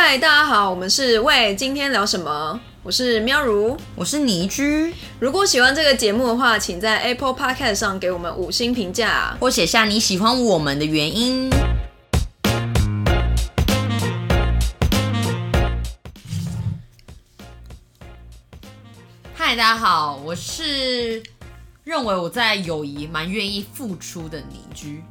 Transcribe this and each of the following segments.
嗨，大家好，我们是喂，今天聊什么？我是喵如，我是倪居。如果喜欢这个节目的话，请在 Apple Podcast 上给我们五星评价，或写下你喜欢我们的原因。嗨，大家好，我是认为我在友谊蛮愿意付出的倪居。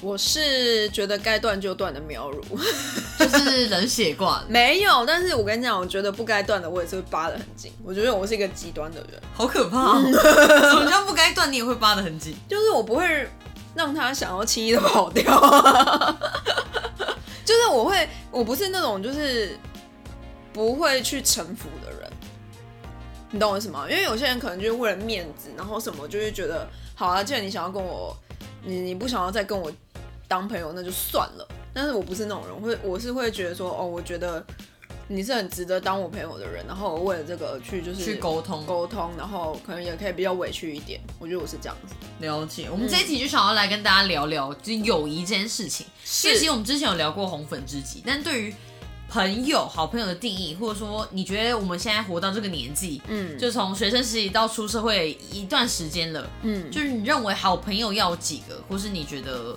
我是觉得该断就断的苗如，就是冷血挂。没有，但是我跟你讲，我觉得不该断的，我也是会扒的很紧。我觉得我是一个极端的人，好可怕。什么叫不该断，你也会扒的很紧？就是我不会让他想要轻易的跑掉。就是我会，我不是那种就是不会去臣服的人。你懂我意思吗？因为有些人可能就是为了面子，然后什么就会觉得，好啊，既然你想要跟我，你你不想要再跟我。当朋友那就算了，但是我不是那种人，会我是会觉得说，哦，我觉得你是很值得当我朋友的人，然后为了这个去就是去沟通沟通，然后可能也可以比较委屈一点，我觉得我是这样子。了解，我们这一题就想要来跟大家聊聊，就是友谊这件事情。因为其实我们之前有聊过红粉知己，但对于朋友、好朋友的定义，或者说你觉得我们现在活到这个年纪，嗯，就从学生时期到出社会一段时间了，嗯，就是你认为好朋友要几个，或是你觉得？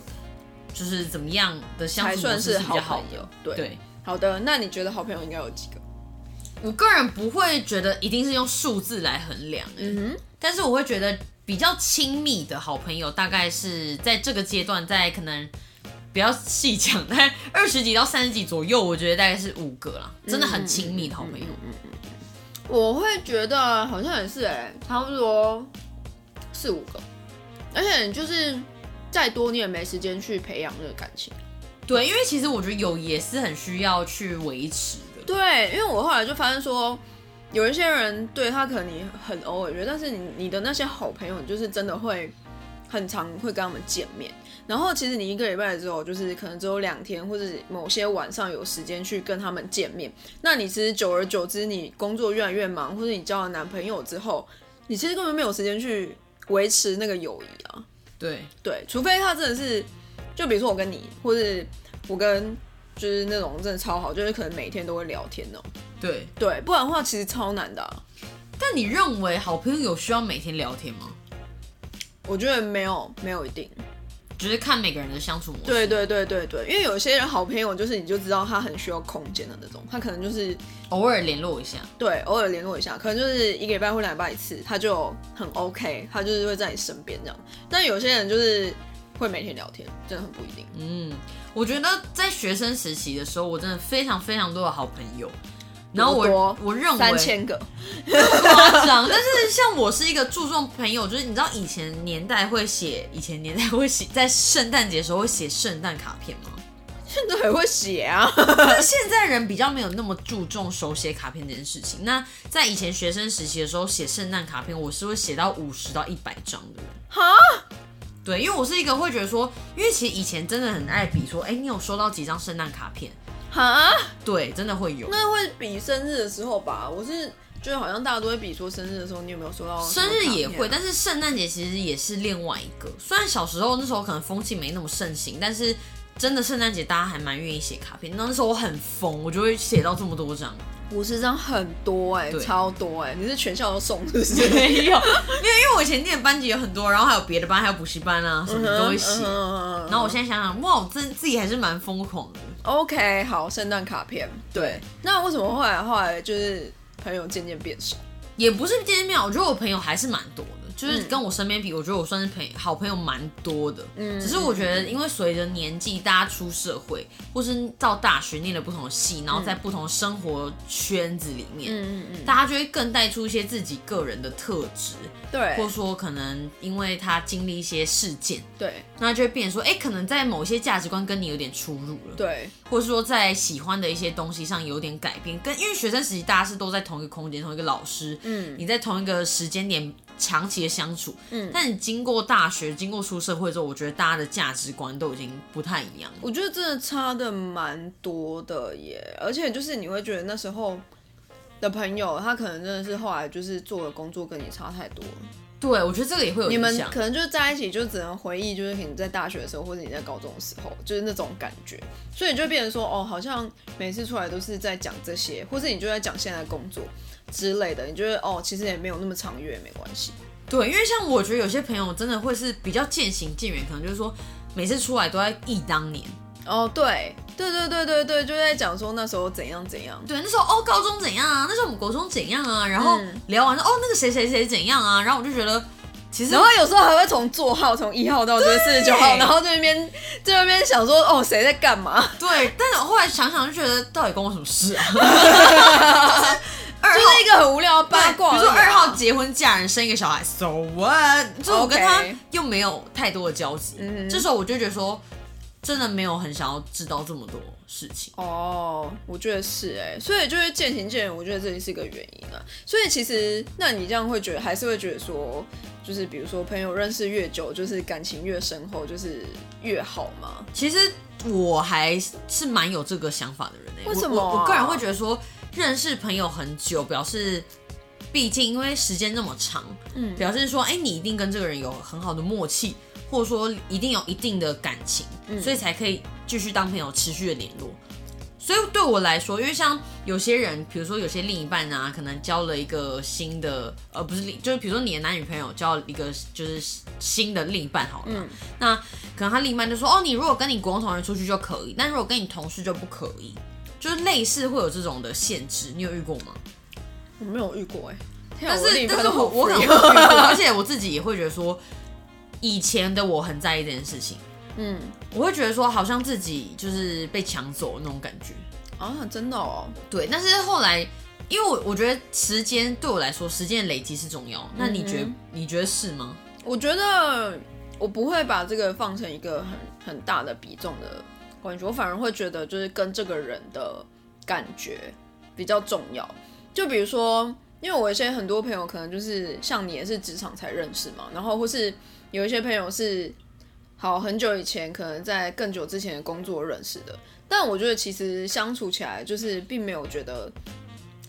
就是怎么样的相处是比较好的？对，好的。那你觉得好朋友应该有几个？我个人不会觉得一定是用数字来衡量，嗯哼。但是我会觉得比较亲密的好朋友，大概是在这个阶段，在可能比较细讲，在 二十几到三十几左右，我觉得大概是五个啦，真的很亲密的好朋友。嗯嗯嗯。我会觉得好像也是哎，差不多四五个，而且就是。再多你也没时间去培养这个感情，对，因为其实我觉得友谊也是很需要去维持的。对，因为我后来就发现说，有一些人对他可能你很偶尔约，但是你你的那些好朋友，就是真的会很常会跟他们见面。然后其实你一个礼拜之后，就是可能只有两天或者某些晚上有时间去跟他们见面。那你其实久而久之，你工作越来越忙，或者你交了男朋友之后，你其实根本没有时间去维持那个友谊啊。对对，除非他真的是，就比如说我跟你，或是我跟就是那种真的超好，就是可能每天都会聊天哦。对对，不然的话其实超难的。但你认为好朋友有需要每天聊天吗？我觉得没有，没有一定。只是看每个人的相处模式。对对对对对，因为有些人好朋友就是你就知道他很需要空间的那种，他可能就是偶尔联络一下。对，偶尔联络一下，可能就是一个礼拜或两礼拜一次，他就很 OK，他就是会在你身边这样。但有些人就是会每天聊天，真的很不一定。嗯，我觉得在学生时期的时候，我真的非常非常多的好朋友。然后我我认为三千个夸张，但是像我是一个注重朋友，就是你知道以前年代会写，以前年代会写在圣诞节的时候会写圣诞卡片吗？现在还会写啊，现在人比较没有那么注重手写卡片这件事情。那在以前学生时期的时候写圣诞卡片，我是会写到五十到一百张的人。哈？对，因为我是一个会觉得说，因为其实以前真的很爱比说，哎，你有收到几张圣诞卡片？哈，对，真的会有。那会比生日的时候吧？我是觉得好像大家都会比说生日的时候，你有没有收到？生日也会，但是圣诞节其实也是另外一个。虽然小时候那时候可能风气没那么盛行，但是真的圣诞节大家还蛮愿意写卡片。那时候我很疯，我就会写到这么多张，五十张很多哎，超多哎！你是全校都送是不是？没有，因为因为我以前念班级有很多，然后还有别的班，还有补习班啊，什么都会写。然后我现在想想，哇，我真自己还是蛮疯狂的。OK，好，圣诞卡片。对，那为什么后来后来就是朋友渐渐变少？也不是渐渐变少，我觉得我朋友还是蛮多的。就是跟我身边比，我觉得我算是朋好朋友蛮多的。嗯，只是我觉得，因为随着年纪，大家出社会，或是到大学念了不同的系，然后在不同的生活圈子里面，嗯嗯嗯，大家就会更带出一些自己个人的特质。对，或者说可能因为他经历一些事件，对，那就会变说，哎，可能在某些价值观跟你有点出入了。对，或者说在喜欢的一些东西上有点改变，跟因为学生时期大家是都在同一个空间，同一个老师，嗯，你在同一个时间点。长期的相处，嗯，但你经过大学，经过出社会之后，我觉得大家的价值观都已经不太一样。我觉得真的差的蛮多的耶，而且就是你会觉得那时候的朋友，他可能真的是后来就是做的工作跟你差太多。对，我觉得这个也会有你们。可能就是在一起，就只能回忆，就是可能在大学的时候，或者你在高中的时候，就是那种感觉，所以就变成说，哦，好像每次出来都是在讲这些，或者你就在讲现在工作之类的，你觉得哦，其实也没有那么长远，也没关系。对，因为像我觉得有些朋友真的会是比较渐行渐远，可能就是说每次出来都在忆当年。哦，对，对对对对对，就在讲说那时候怎样怎样。对，那时候哦，高中怎样啊？那时候我们国中怎样啊？然后嗯聊完说哦，那个谁谁谁怎样啊？然后我就觉得，其实然后有时候还会从座号从一号到这四十九号，然后在那边在那边想说哦谁在干嘛，对，但是我后来想想就觉得，到底关我什么事啊？二号就是一个很无聊的八卦。比如说二号结婚嫁人生一个小孩，so what？就是我跟他又没有太多的交集嗯哼这时候我就觉得说，真的没有很想要知道这么多事情。哦，我觉得是哎，所以就是渐行渐远，我觉得这也是一个原因啊。所以其实，那你这样会觉得，还是会觉得说，就是比如说朋友认识越久，就是感情越深厚，就是越好吗？其实我还是蛮有这个想法的人诶、为什么啊我我我个人会觉得说，认识朋友很久，表示。毕竟，因为时间那么长，嗯表示说，哎、你一定跟这个人有很好的默契，或者说一定有一定的感情，嗯所以才可以继续当朋友，持续的联络。所以对我来说，因为像有些人，比如说有些另一半啊，可能交了一个新的，呃，不是另，就是比如说你的男女朋友交了一个就是新的另一半好了，嗯那可能他另一半就说，哦，你如果跟你国中同学出去就可以，但如果跟你同事就不可以，就是类似会有这种的限制，你有遇过吗？我没有遇过哎，但是但是我我可能会哦 遇过，而且我自己也会觉得说，以前的我很在意这件事情，嗯我会觉得说好像自己就是被抢走那种感觉。啊，真的哦，对，但是后来，因为我我觉得时间对我来说，时间的累积是重要。那你觉得、嗯你觉得是吗？我觉得我不会把这个放成一个很很大的比重的关系，我反而会觉得就是跟这个人的感觉比较重要。就比如说，因为我有一些很多朋友可能就是像你也是职场才认识嘛，然后或是有一些朋友是好很久以前可能在更久之前的工作认识的，但我觉得其实相处起来就是并没有觉得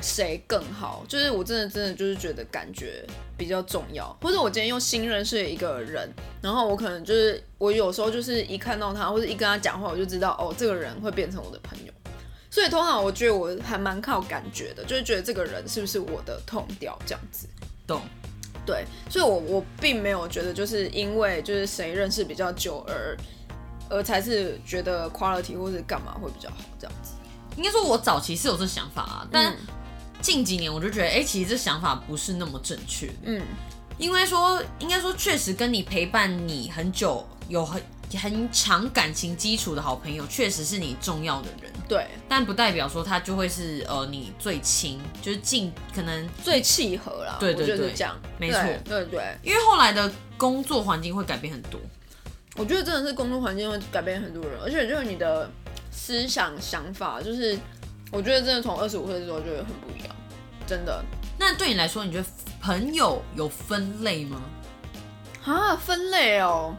谁更好，就是我真的真的就是觉得感觉比较重要，或者我今天又新认识一个人，然后我可能就是我有时候就是一看到他或者一跟他讲话，我就知道哦，这个人会变成我的朋友。所以通常我觉得我还蛮靠感觉的，就是觉得这个人是不是我的痛调这样子。懂。对，所以我我并没有觉得就是因为就是谁认识比较久而而才是觉得 quality 或是干嘛会比较好这样子。应该说，我早期是有这想法啊，但嗯近几年我就觉得，哎、其实这想法不是那么正确。嗯。因为说，应该说，确实跟你陪伴你很久，有很很长感情基础的好朋友，确实是你重要的人，对，但不代表说他就会是呃你最亲，就是近可能最契合啦，对对对这样，没错。对对对，因为后来的工作环境会改变很多。我觉得真的是工作环境会改变很多人，而且就是你的思想想法，就是我觉得真的从二十五岁之后就很不一样，真的那对你来说，你觉得朋友有分类吗？啊，分类哦，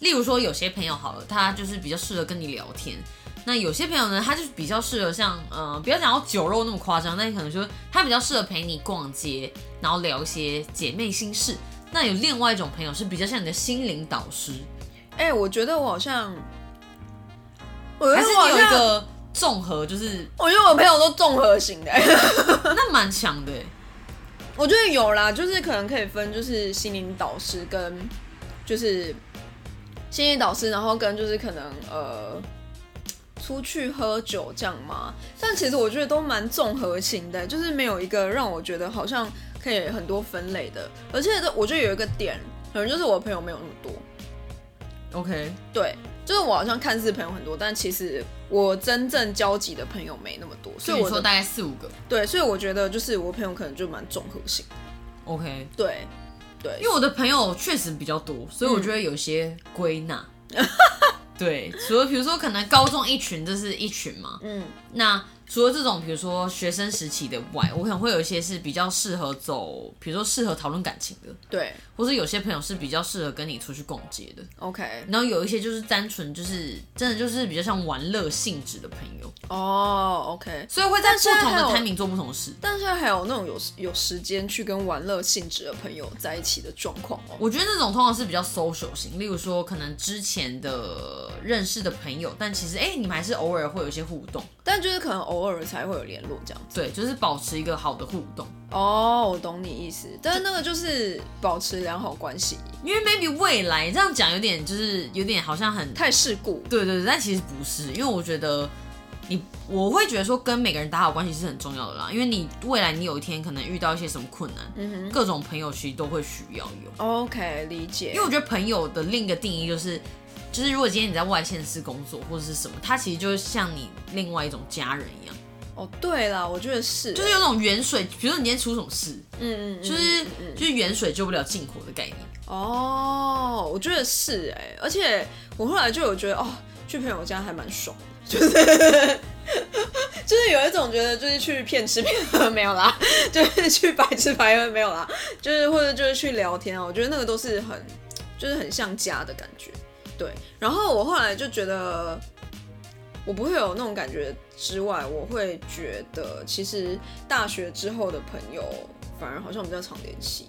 例如说，有些朋友好了，他就是比较适合跟你聊天。那有些朋友呢，他就是比较适合像，呃，不要讲到酒肉那么夸张，但可能说他比较适合陪你逛街，然后聊一些姐妹心事。那有另外一种朋友是比较像你的心灵导师，哎、我觉得我好像，我觉得我好像，有一个综合，就是我觉得我朋友都综合型的、那蛮强的欸。我觉得有啦，就是可能可以分，就是心灵导师跟就是心理导师，然后跟就是可能呃出去喝酒这样嘛。但其实我觉得都蛮综合型的，就是没有一个让我觉得好像可以很多分类的。而且这我觉得有一个点，可能就是我朋友没有那么多。OK，对，就是我好像看似朋友很多，但其实我真正交集的朋友没那么多，所以我说大概四五个。对，所以我觉得就是我朋友可能就蛮综合性。OK，对，对，因为我的朋友确实比较多，所以我觉得有些归纳。对，除了比如说可能高中一群，这是一群嘛。嗯那除了这种，比如说学生时期的外，我可能会有一些是比较适合走，比如说适合讨论感情的，对或是有些朋友是比较适合跟你出去逛街的。，OK。然后有一些就是单纯就是真的就是比较像玩乐性质的朋友。哦，OK。所以会在不同的 timing 做不同的事。但现在还有那种有有时间去跟玩乐性质的朋友在一起的状况哦。我觉得那种通常是比较 social 型，例如说可能之前的认识的朋友，但其实哎、你们还是偶尔会有一些互动，但就是可能偶尔才会有联络这样子。对，就是保持一个好的互动。哦，我懂你意思，但是那个就是保持良好关系，因为 maybe 未来这样讲有点就是有点好像很太世故。对对对，但其实不是，因为我觉得你我会觉得说跟每个人打好关系是很重要的啦，因为你未来你有一天可能遇到一些什么困难，嗯各种朋友其实都会需要有。，OK，理解。因为我觉得朋友的另一个定义就是，就是如果今天你在外县市工作或者是什么，他其实就是像你另外一种家人一样，哦，对了，我觉得是，就是有种远水，比如说你今天出什么事，嗯嗯嗯，就是就是远水救不了近火的概念。哦，我觉得是哎、而且我后来就有觉得哦，去朋友家还蛮爽的，就是就是有一种觉得就是去骗吃骗喝没有啦，就是去白吃白喝没有啦，就是或者就是去聊天啊，我觉得那个都是很就是很像家的感觉。对，然后我后来就觉得我不会有那种感觉之外，我会觉得其实大学之后的朋友反而好像比较常联系。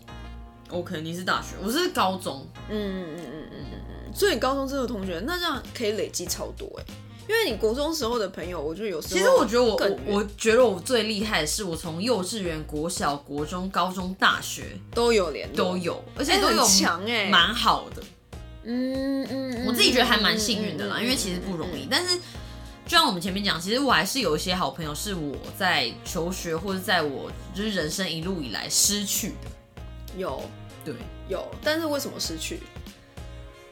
OK，你是大学，我是高中，嗯嗯嗯嗯嗯嗯嗯，所以你高中这个同学，那这样可以累积超多哎，因为你国中时候的朋友，我就有时候其实我觉得我更我我觉得我最厉害的是，我从幼稚园、国小、国中、高中、大学都有联络，都有，而而且都有强哎，蛮好的。嗯嗯嗯，我自己觉得还蛮幸运的啦，嗯因为其实不容易。。但是就像我们前面讲，其实我还是有一些好朋友是我在求学或者在我就是人生一路以来失去的。有对，有，但是为什么失去？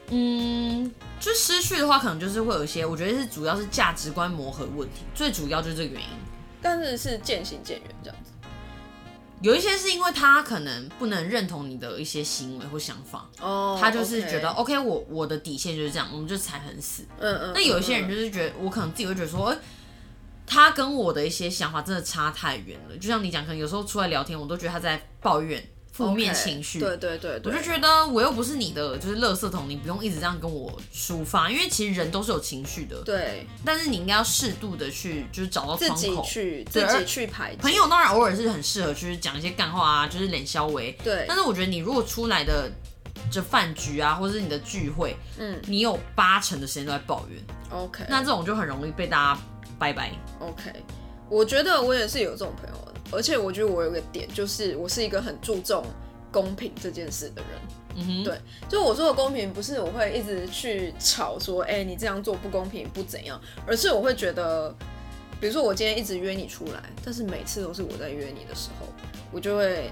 嗯，就失去的话，可能就是会有一些，我觉得是主要是价值观磨合问题，最主要就是这个原因。但是是渐行渐远这样子。有一些是因为他可能不能认同你的一些行为或想法，哦他就是觉得 OK 我我的底线就是这样，我们就踩很死。嗯嗯。那有一些人就就是觉得，我可能自己会觉得说，哎、他跟我的一些想法真的差太远了。就像你讲，可能有时候出来聊天，我都觉得他在抱怨负面情绪。对对对对，我就觉得我又不是你的，就是垃圾桶，你不用一直这样跟我抒发，因为其实人都是有情绪的，对但是你应该要适度的去，就是找到自己窗口。去自己去排解朋友当然偶尔是很适合，就是讲一些干话啊，就是脸消微。对但，是我觉得你如果出来的这饭局啊，或者是你的聚会，嗯你有八成的时间都在抱怨，，OK，那这种就很容易被大家拜拜。OK，我觉得我也是有这种朋友的，而且我觉得我有个点，就是我是一个很注重公平这件事的人。嗯哼，对就我说的公平，不是我会一直去吵说，哎、你这样做不公平，不怎样，而是我会觉得，比如说我今天一直约你出来，但是每次都是我在约你的时候，我就会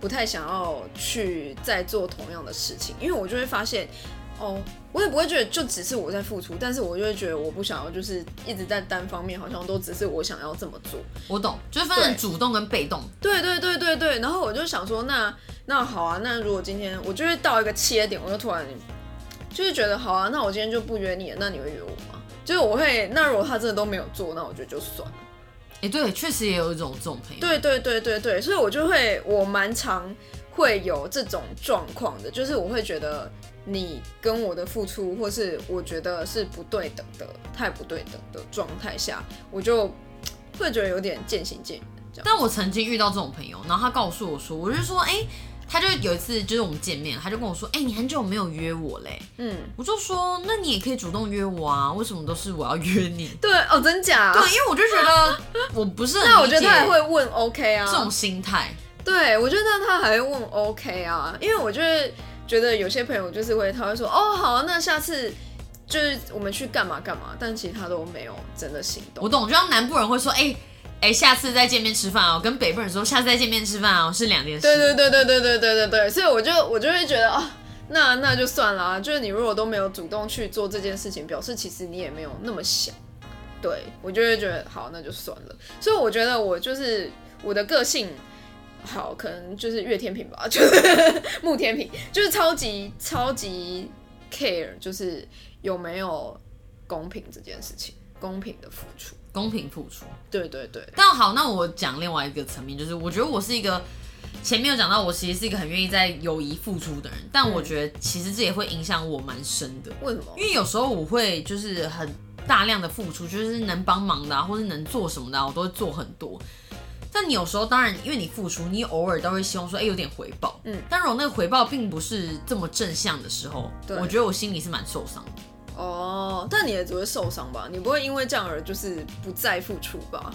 不太想要去再做同样的事情，因为我就会发现，哦，我也不会觉得就只是我在付出，但是我就会觉得我不想要就是一直在单方面，好像都只是我想要这么做。我懂，就是分成主动跟被动。对对对对对，然后我就想说，那那好啊，那如果今天我就会到一个切点，我就突然就是觉得好啊，那我今天就不约你了，那你会约我吗？就是我会，那如果他真的都没有做，那我觉得就算了。哎、对，确实也有一种这种朋友。对对对对对，所以我就会，我蛮常会有这种状况的，就是我会觉得你跟我的付出，或是我觉得是不对等的，太不对等的状态下，我就会觉得有点渐行渐远。但我曾经遇到这种朋友，然后他告诉我说，我就说，哎、他就有一次就是我们见面，他就跟我说，哎、你很久没有约我嘞。嗯，我就说，那你也可以主动约我啊，为什么都是我要约你？对哦，真假？对，因为我就觉得我不是很 那我觉得他还会问 OK 啊，这种心态。对我觉得他还会问 OK 啊，因为我就是觉得有些朋友就是会，他会说哦好啊，那下次就是我们去干嘛干嘛，但其实他都没有真的行动。我懂，就像南部人会说，哎、哎、下次再见面吃饭哦，跟北部人说下次再见面吃饭哦，是两件事。对对对对对对对对对，所以我就我就会觉得哦，那那就算了啊，就是你如果都没有主动去做这件事情，表示其实你也没有那么想。对我就会觉得好，那就算了。所以我觉得我就是我的个性。好，可能就是月天平吧，就是木天平，就是超级超级 care，就是有没有公平这件事情，公平的付出。公平付出。对对对，但好，那我讲另外一个层面，就是我觉得我是一个前面有讲到，我其实是一个很愿意在友谊付出的人，但我觉得其实这也会影响我蛮深的，为什么？因为有时候我会就是很大量的付出，就是能帮忙的、啊，或是能做什么的、啊，我都会做很多。但你有时候当然，因为你付出，你偶尔都会希望说，哎、有点回报。嗯但如果那个回报并不是这么正向的时候，对我觉得我心里是蛮受伤的。哦，但你也只会受伤吧？你不会因为这样而就是不再付出吧？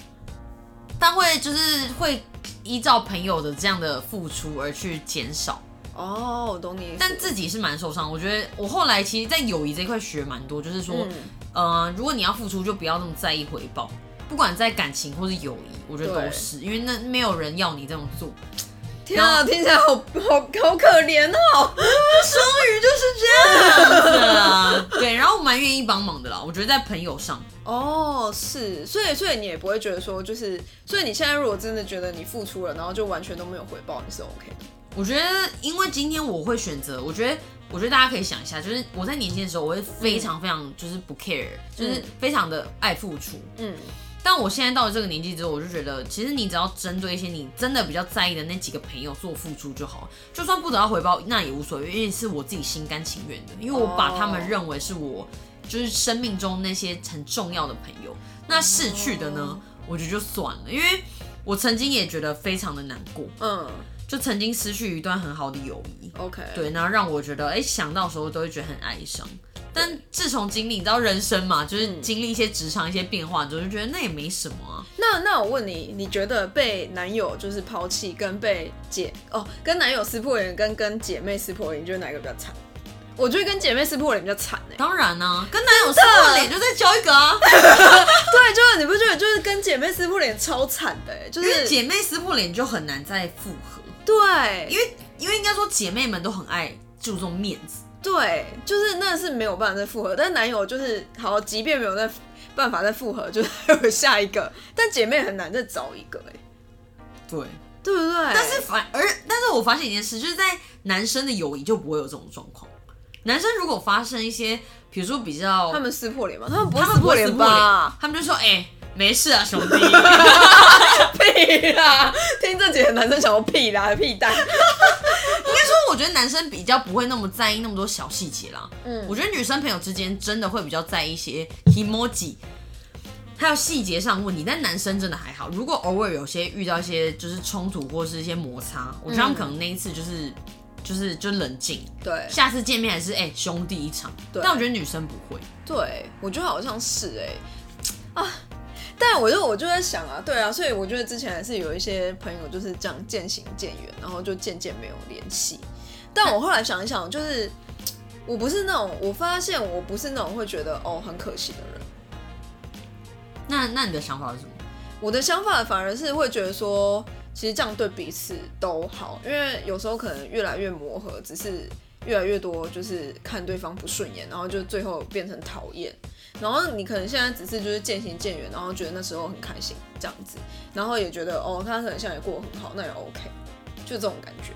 但会就是会依照朋友的这样的付出而去减少。哦，我懂你。但自己是蛮受伤。我觉得我后来其实，在友谊这一块学蛮多，就是说，嗯呃，如果你要付出，就不要那么在意回报，不管在感情或是友谊，我觉得都是，因为那没有人要你这种做。天啊，听起来好好好可怜哦。双鱼就是这样对啊，对，然后我蛮愿意帮忙的啦。我觉得在朋友上，哦，是，所以所以你也不会觉得说，就是，所以你现在如果真的觉得你付出了，然后就完全都没有回报，你是 OK 的。我觉得因为今天我会选择，我觉得。我觉得大家可以想一下，就是我在年轻的时候，我会非常非常就是不 care，、就是非常的爱付出。嗯，但我现在到了这个年纪之后，我就觉得，其实你只要针对一些你真的比较在意的那几个朋友做付出就好，就算不得到回报，那也无所谓，因为是我自己心甘情愿的，因为我把他们认为是我就是生命中那些很重要的朋友。那逝去的呢，我觉得就算了，因为我曾经也觉得非常的难过，嗯就曾经失去一段很好的友谊。，OK，，对，然后让我觉得，哎、想到的时候都会觉得很哀伤。但自从经历，你知道人生嘛，就是嗯。经历一些职场一些变化之后，就觉得那也没什么啊。那那我问你，你觉得被男友就是抛弃，跟被姐哦，跟男友撕破脸，跟跟姐妹撕破脸，你觉得哪个比较惨？我觉得跟姐妹撕破脸比较惨哎。当然呢、跟男友撕破脸就再交一个啊，对，就是你不觉得就是跟姐妹撕破脸超惨的哎，就是姐妹撕破脸就很难再复合，对，因为因为应该说姐妹们都很爱注重面子，对，就是那是没有办法再复合，但男友就是好，即便没有再办法再复合，就是还有下一个，但姐妹很难再找一个哎，对。对不对？但是反而，但是我发现一件事，就是在男生的友谊就不会有这种状况。男生如果发生一些，比如说比较他们撕破脸吗？他们不会撕破脸吧？，他们就说：“哎、没事啊，兄弟。屁啦！听这几个男生想说屁啦，屁蛋。应该说，我觉得男生比较不会那么在意那么多小细节啦。嗯我觉得女生朋友之间真的会比较在意一些 emoji，还有细节上的问题，但男生真的还好。如果偶尔有些遇到一些就是冲突或是一些摩擦，我觉得他们可能那一次就是、就是就冷静，对下次见面还是哎、兄弟一场。对但我觉得女生不会。对，我觉得好像是哎、啊。但我就我就在想啊，对啊，所以我觉得之前还是有一些朋友就是这样渐行渐远，然后就渐渐没有联系。但我后来想一想，就是我不是那种，我发现我不是那种会觉得哦很可惜的人。那那你的想法是什么？我的想法反而是会觉得说，其实这样对彼此都好，因为有时候可能越来越磨合，只是越来越多就是看对方不顺眼，然后就最后变成讨厌。然后你可能现在只是就是渐行渐远，然后觉得那时候很开心这样子，然后也觉得哦，他可能现在也过得很好，那也 OK，就这种感觉。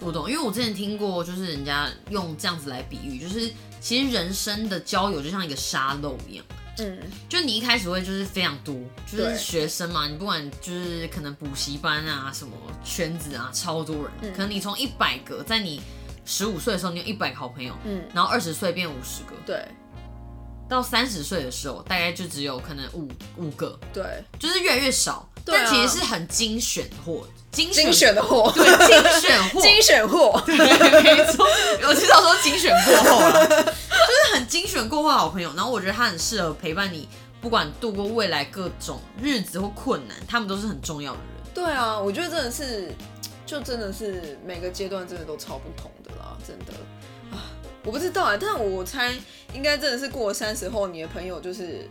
我懂，因为我之前听过，就是人家用这样子来比喻，就是其实人生的交友就像一个沙漏一样。嗯，就你一开始会就是非常多，就是学生嘛，你不管就是可能补习班啊什么圈子啊，超多人，嗯。可能你从一百个，在你十五岁的时候你有一百个好朋友，嗯。然后二十岁变五十个，对到三十岁的时候大概就只有可能五五个，对，就是越来越少，对啊但其实是很精选货，精选精选的货，对精选货，精选货，对，没错，我知道说精选过后了，就是很精选过后的好朋友。然后我觉得他很适合陪伴你，不管度过未来各种日子或困难，他们都是很重要的人。对啊，我觉得真的是，就真的是每个阶段真的都超不同的啦，真的啊，我不知道啊，但我猜应该真的是过了三十后，你的朋友就是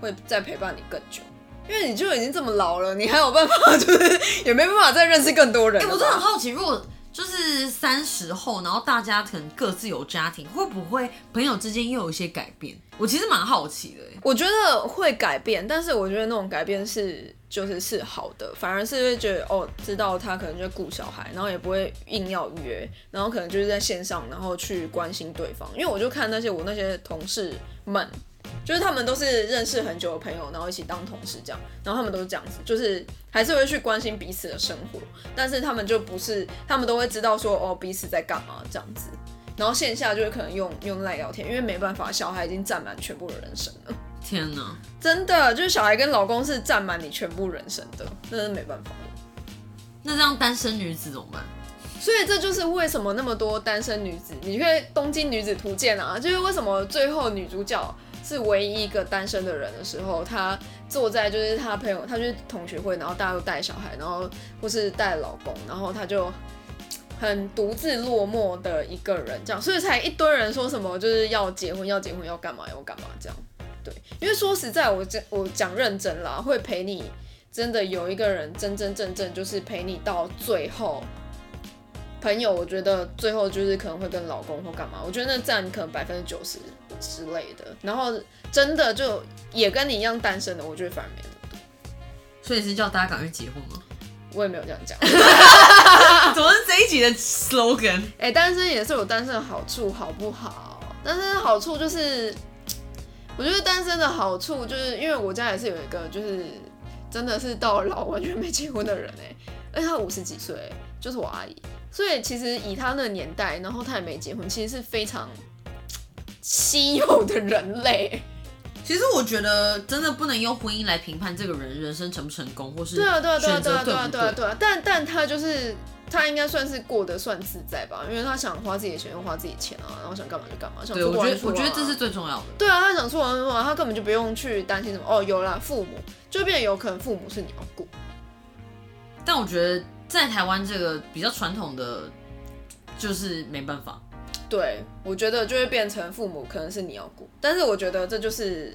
会再陪伴你更久，因为你就已经这么老了，你还有办法就是也没办法再认识更多人哎、我真的很好奇，如果就是三十后，然后大家可能各自有家庭，会不会朋友之间又有一些改变？我其实蛮好奇的、我觉得会改变，但是我觉得那种改变是就是是好的，反而是会觉得哦，知道他可能就顾小孩，然后也不会硬要约，然后可能就是在线上，然后去关心对方。因为我就看那些我那些同事们，就是他们都是认识很久的朋友，然后一起当同事这样，然后他们都是这样子，就是还是会去关心彼此的生活，但是他们就不是，他们都会知道说哦彼此在干嘛这样子。然后线下就是可能用用赖聊天，因为没办法，小孩已经占满全部的人生了。天哪！真的，就是小孩跟老公是占满你全部人生的，那是没办法的。那这样单身女子怎么办？所以这就是为什么那么多单身女子，你看《东京女子图鉴》啊，就是为什么最后女主角是唯一一个单身的人的时候，他坐在就是他朋友，她去同学会，然后大家都带小孩，然后或是带老公，然后他就很独自落寞的一个人，这样，所以才一堆人说什么就是要结婚，要结婚，要干嘛，要干嘛这样。对，因为说实在，我讲我讲认真啦，会陪你真的有一个人真真正正就是陪你到最后。朋友，我觉得最后就是可能会跟老公或干嘛，我觉得那占可能百分之九十之类的。然后真的就也跟你一样单身的，我觉得反而没那么多。所以是叫大家赶快结婚吗？我也没有这样讲。怎么是这一集的 slogan？哎，单身也是有单身的好处，好不好？单身的好处就是，我觉得单身的好处就是，因为我家也是有一个，就是真的是到老完全没结婚的人哎，而且他五十几岁，就是我阿姨。所以其实以他那个年代，然后他也没结婚，其实是非常稀有的人类。其实我觉得真的不能用婚姻来评判这个人人生成不成功，或是对啊对啊对啊对啊对啊对啊对啊。但但他就是他应该算是过得算自在吧，因为他想花自己的钱就花自己的钱啊，然后想干嘛就干嘛。对，我觉得我觉得这是最重要的。对啊，他想出玩出玩，他根本就不用去担心什么哦。有了父母，就变得有可能父母是你要顾。但我觉得。在台湾这个比较传统的，就是没办法。对，我觉得就会变成父母可能是你要顾，但是我觉得这就是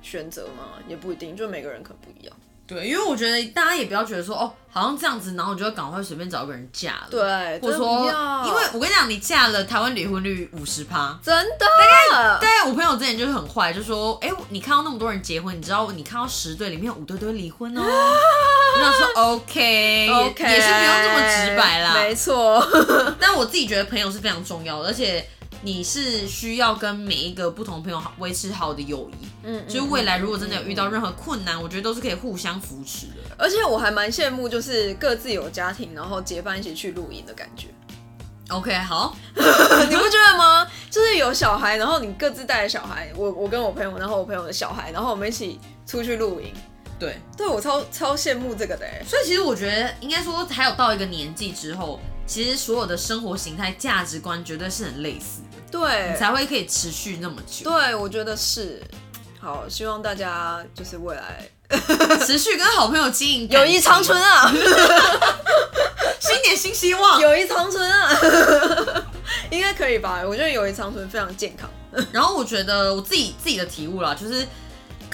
选择嘛，也不一定，就每个人可不一样。对，因为我觉得大家也不要觉得说哦，好像这样子，然后我就要赶快随便找一个人嫁了。对，或者说，因为我跟你讲，你嫁了，台湾离婚率五十趴，真的。大概，对我朋友之前就是很坏，就说，哎，你看到那么多人结婚，你知道你看到十对里面有五对都会离婚哦。我想说，OK，OK，也是不用这么直白啦。没错。但我自己觉得朋友是非常重要的，而且。你是需要跟每一个不同朋友好维持好的友谊，嗯，就是未来如果真的有遇到任何困难，我觉得都是可以互相扶持的。而且我还蛮羡慕，就是各自有家庭，然后结伴一起去露营的感觉。OK，好，你不觉得吗？就是有小孩，然后你各自带着小孩，我我跟我朋友，然后我朋友的小孩，然后我们一起出去露营。对，对我超超羡慕这个的。所以其实我觉得，应该说还有到一个年纪之后，其实所有的生活形态、价值观绝对是很类似的。对，才会可以持续那么久。对，我觉得是。好，希望大家就是未来 持续跟好朋友经营友谊长存啊！新年新希望，友谊长存啊！应该可以吧？我觉得友谊长存非常健康。然后我觉得我自己自己的体悟啦，就是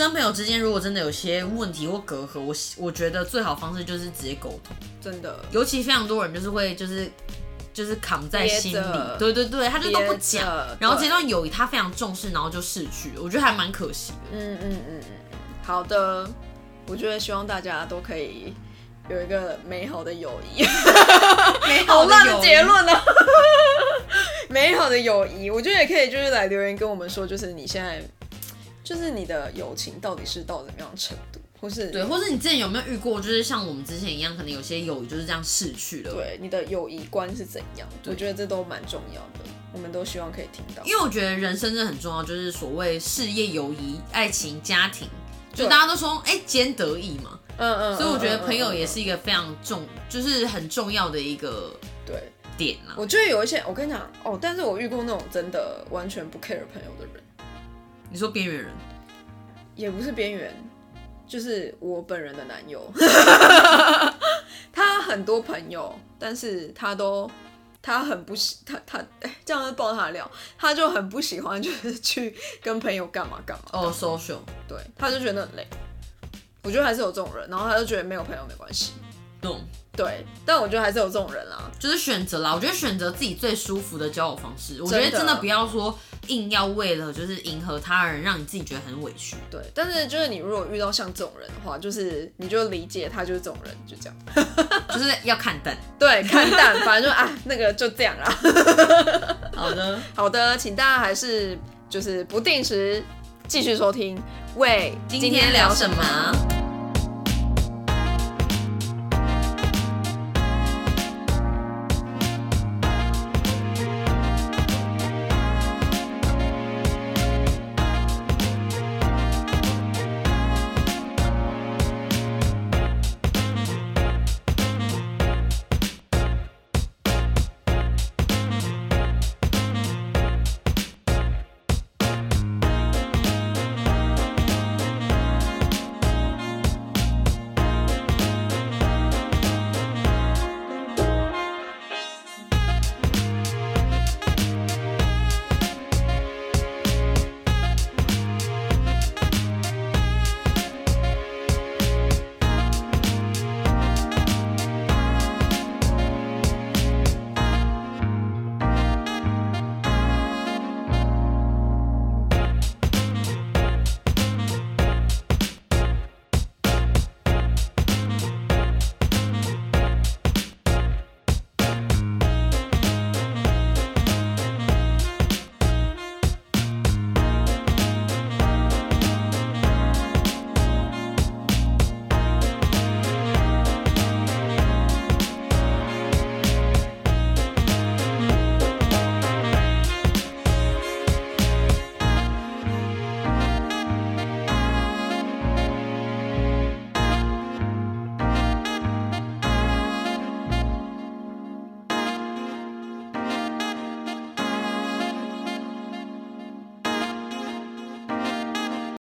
跟朋友之间如果真的有些问题或隔阂，我我觉得最好方式就是直接沟通。真的，尤其非常多人就是会就是。就是扛在心里，对对对，他就都不讲，然后这段友谊他非常重视，然后就逝去了，我觉得还蛮可惜的。嗯嗯嗯嗯，好的，我觉得希望大家都可以有一个美好的友谊，美好的结论呢？美好的友谊，我觉得也可以，就是来留言跟我们说，就是你现在，就是你的友情到底是到怎么样程度？或是对，或是你之前有没有遇过，就是像我们之前一样，可能有些友谊就是这样逝去了。对，你的友谊观是怎样？我觉得这都蛮重要的，我们都希望可以听到。因为我觉得人生真的很重要，就是所谓事业、友谊、爱情、家庭，就大家都说哎兼得意嘛。嗯嗯。所以我觉得朋友也是一个非常重，就是很重要的一个对点啊。我觉得有一些，我跟你讲哦，但是我遇过那种真的完全不 care 朋友的人。你说边缘人？也不是边缘。就是我本人的男友，他很多朋友，但是他都他很不喜他他这样子爆他的料，他就很不喜欢就是去跟朋友干嘛干嘛哦，social，对，他就觉得很累。我觉得还是有这种人，然后他就觉得没有朋友没关系，懂。对，但我觉得还是有这种人啦，就是选择啦。我觉得选择自己最舒服的交友方式，我觉得真的不要说硬要为了就是迎合他人，让你自己觉得很委屈。对，但是就是你如果遇到像这种人的话，就是你就理解他就是这种人，就这样，就是要看淡。对，看淡，反正就啊，那个就这样啦。好的，好的，请大家还是就是不定时继续收听。喂，今天聊什么？